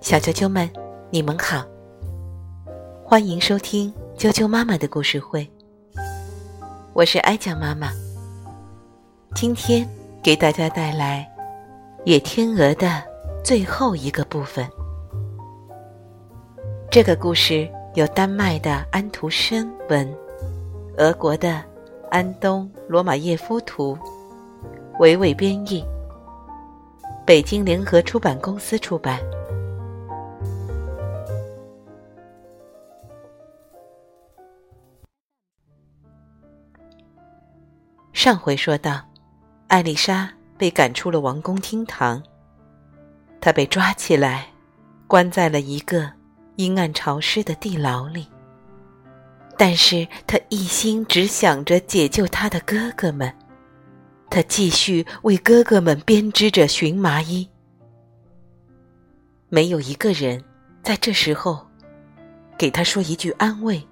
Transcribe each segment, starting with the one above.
小啾啾们，你们好，欢迎收听啾啾妈妈的故事会。我是哀酱妈妈，今天给大家带来《野天鹅》的最后一个部分。这个故事由丹麦的安徒生文，俄国的安东罗马耶夫图，娓娓编译，北京联合出版公司出版。上回说到，艾丽莎被赶出了王宫厅堂，她被抓起来，关在了一个。阴暗潮湿的地牢里，但是她一心只想着解救他的哥哥们，他继续为哥哥们编织着荨麻衣。没有一个人在这时候给他说一句安慰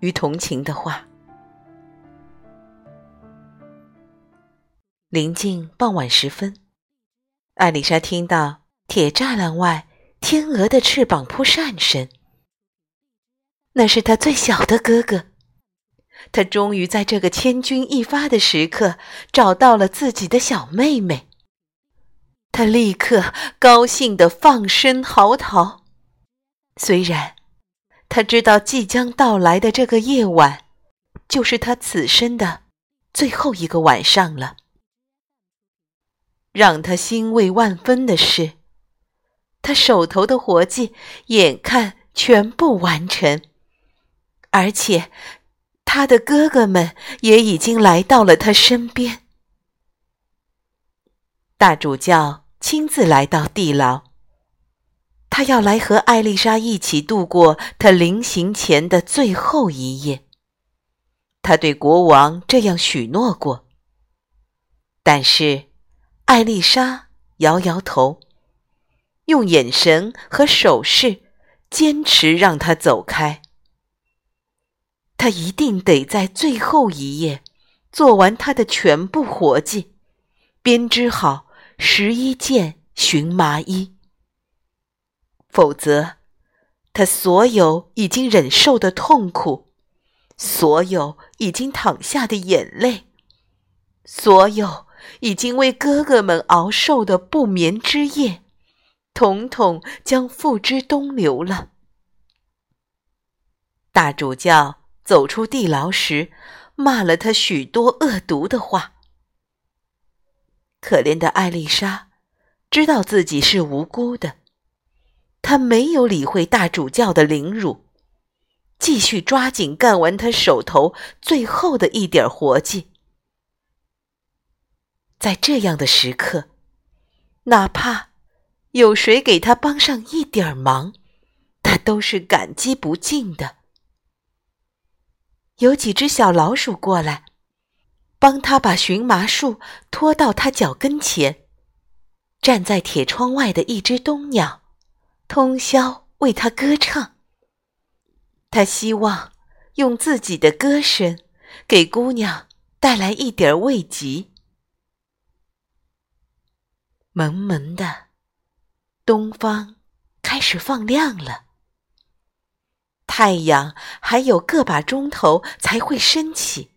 与同情的话。临近傍晚时分，艾丽莎听到铁栅栏外。天鹅的翅膀扑扇声，那是他最小的哥哥。他终于在这个千钧一发的时刻找到了自己的小妹妹。他立刻高兴地放声嚎啕。虽然他知道即将到来的这个夜晚，就是他此生的最后一个晚上了。让他欣慰万分的是。他手头的活计眼看全部完成，而且他的哥哥们也已经来到了他身边。大主教亲自来到地牢，他要来和艾丽莎一起度过他临行前的最后一夜。他对国王这样许诺过，但是艾丽莎摇摇头。用眼神和手势坚持让他走开。他一定得在最后一夜做完他的全部活计，编织好十一件荨麻衣。否则，他所有已经忍受的痛苦，所有已经淌下的眼泪，所有已经为哥哥们熬受的不眠之夜。统统将付之东流了。大主教走出地牢时，骂了他许多恶毒的话。可怜的艾丽莎知道自己是无辜的，她没有理会大主教的凌辱，继续抓紧干完他手头最后的一点活计。在这样的时刻，哪怕……有谁给他帮上一点忙，他都是感激不尽的。有几只小老鼠过来，帮他把荨麻树拖到他脚跟前。站在铁窗外的一只冬鸟，通宵为他歌唱。他希望用自己的歌声给姑娘带来一点慰藉。蒙蒙的。东方开始放亮了，太阳还有个把钟头才会升起。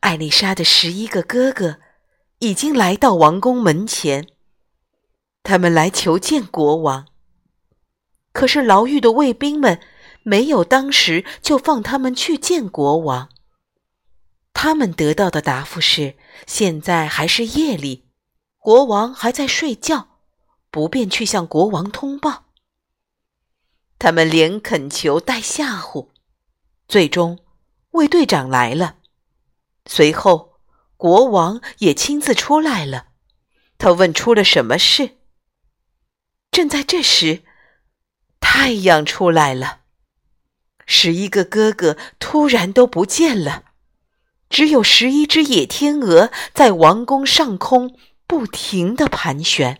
艾丽莎的十一个哥哥已经来到王宫门前，他们来求见国王。可是牢狱的卫兵们没有当时就放他们去见国王。他们得到的答复是：现在还是夜里，国王还在睡觉。不便去向国王通报。他们连恳求带吓唬，最终卫队长来了。随后，国王也亲自出来了。他问出了什么事。正在这时，太阳出来了。十一个哥哥突然都不见了，只有十一只野天鹅在王宫上空不停的盘旋。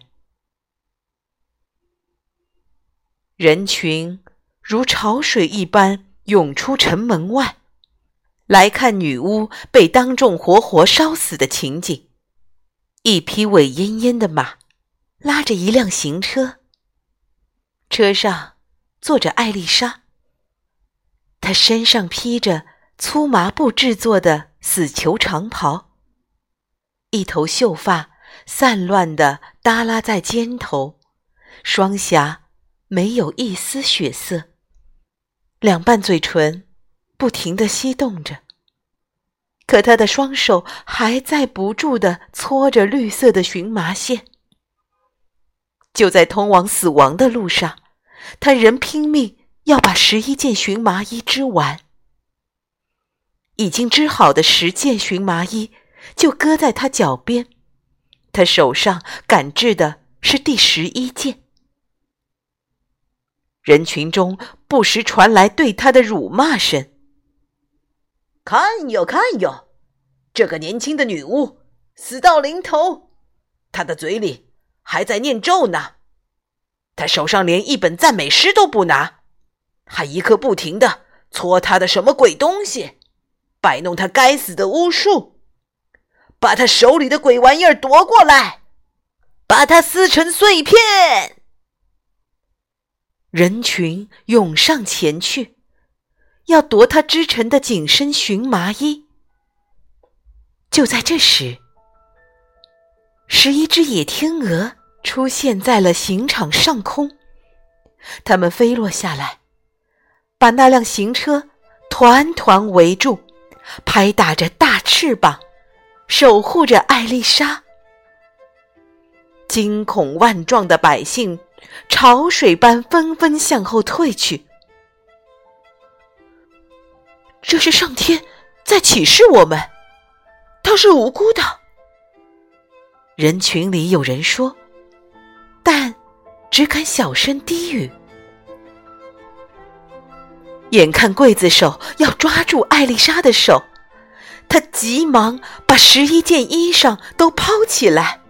人群如潮水一般涌出城门外，来看女巫被当众活活烧死的情景。一匹尾奄奄的马，拉着一辆行车，车上坐着艾丽莎。她身上披着粗麻布制作的死囚长袍，一头秀发散乱地耷拉在肩头，双颊没有一丝血色，两瓣嘴唇不停地翕动着。可他的双手还在不住地搓着绿色的荨麻线。就在通往死亡的路上，他仍拼命要把十一件荨麻衣织完。已经织好的十件荨麻衣就搁在他脚边，他手上赶制的是第十一件。人群中不时传来对他的辱骂声：“看哟，看哟，这个年轻的女巫死到临头，她的嘴里……”还在念咒呢，她手上连一本赞美诗都不拿，还一刻不停的搓她的什么鬼东西，摆弄她该死的巫术，把她手里的鬼玩意儿夺过来，把它撕成碎片。人群涌上前去，要夺他织成的紧身荨麻衣。就在这时，十一只野天鹅。出现在了刑场上空，它们飞落下来，把那辆行车团团围住，拍打着大翅膀，守护着艾丽莎。惊恐万状的百姓潮水般纷纷向后退去。这是上天在启示我们，他是无辜的。人群里有人说。但只敢小声低语。眼看刽子手要抓住艾丽莎的手，他急忙把十一件衣裳都抛起来，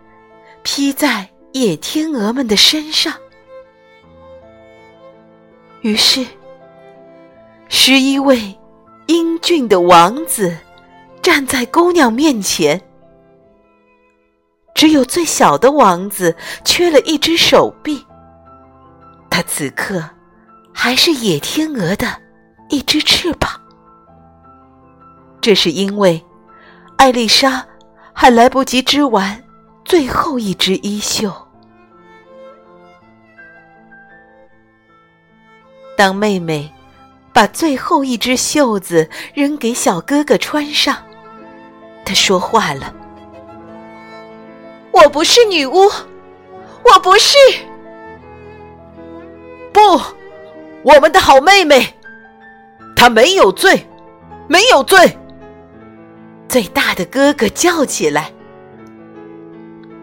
披在野天鹅们的身上。于是，十一位英俊的王子站在姑娘面前。只有最小的王子缺了一只手臂，他此刻还是野天鹅的一只翅膀。这是因为艾丽莎还来不及织完最后一只衣袖。当妹妹把最后一只袖子扔给小哥哥穿上，她说话了。我不是女巫，我不是。不，我们的好妹妹，她没有罪，没有罪。最大的哥哥叫起来，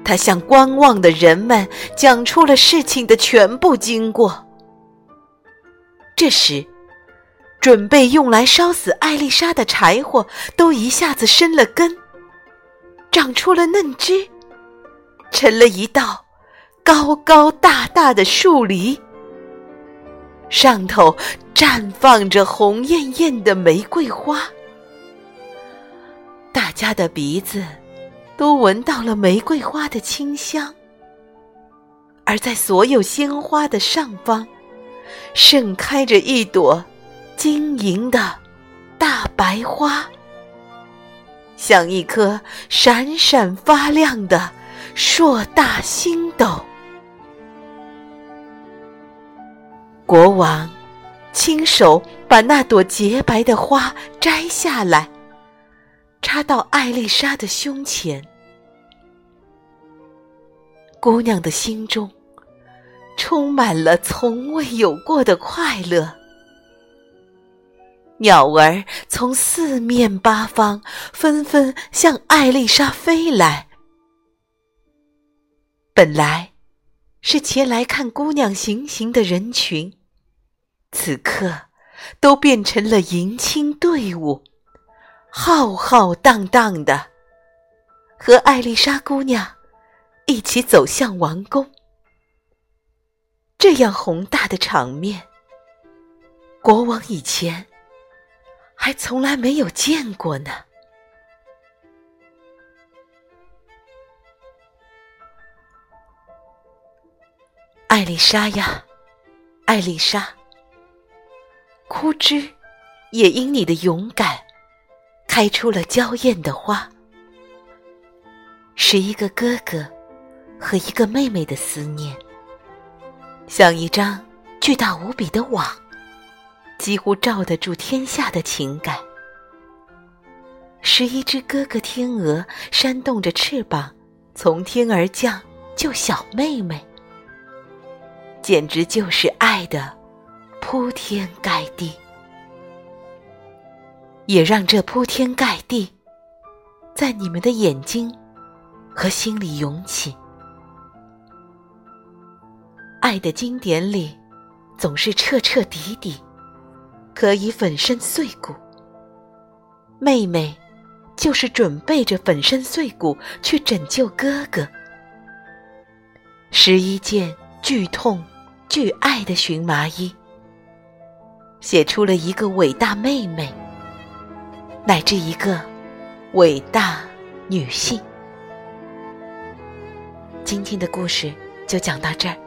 他向观望的人们讲出了事情的全部经过。这时，准备用来烧死艾丽莎的柴火都一下子生了根，长出了嫩枝。成了一道高高大大的树篱，上头绽放着红艳艳的玫瑰花。大家的鼻子都闻到了玫瑰花的清香，而在所有鲜花的上方，盛开着一朵晶莹的大白花，像一颗闪闪发亮的。硕大星斗，国王亲手把那朵洁白的花摘下来，插到艾丽莎的胸前。姑娘的心中充满了从未有过的快乐。鸟儿从四面八方纷纷向艾丽莎飞来。本来是前来看姑娘行刑的人群，此刻都变成了迎亲队伍，浩浩荡荡的，和艾丽莎姑娘一起走向王宫。这样宏大的场面，国王以前还从来没有见过呢。艾丽莎呀，艾丽莎，枯枝也因你的勇敢，开出了娇艳的花。是一个哥哥和一个妹妹的思念，像一张巨大无比的网，几乎罩得住天下的情感。是一只哥哥天鹅扇动着翅膀，从天而降救小妹妹。简直就是爱的铺天盖地，也让这铺天盖地在你们的眼睛和心里涌起。爱的经典里总是彻彻底底，可以粉身碎骨。妹妹就是准备着粉身碎骨去拯救哥哥，十一件剧痛。巨爱的荨麻衣，写出了一个伟大妹妹，乃至一个伟大女性。今天的故事就讲到这儿。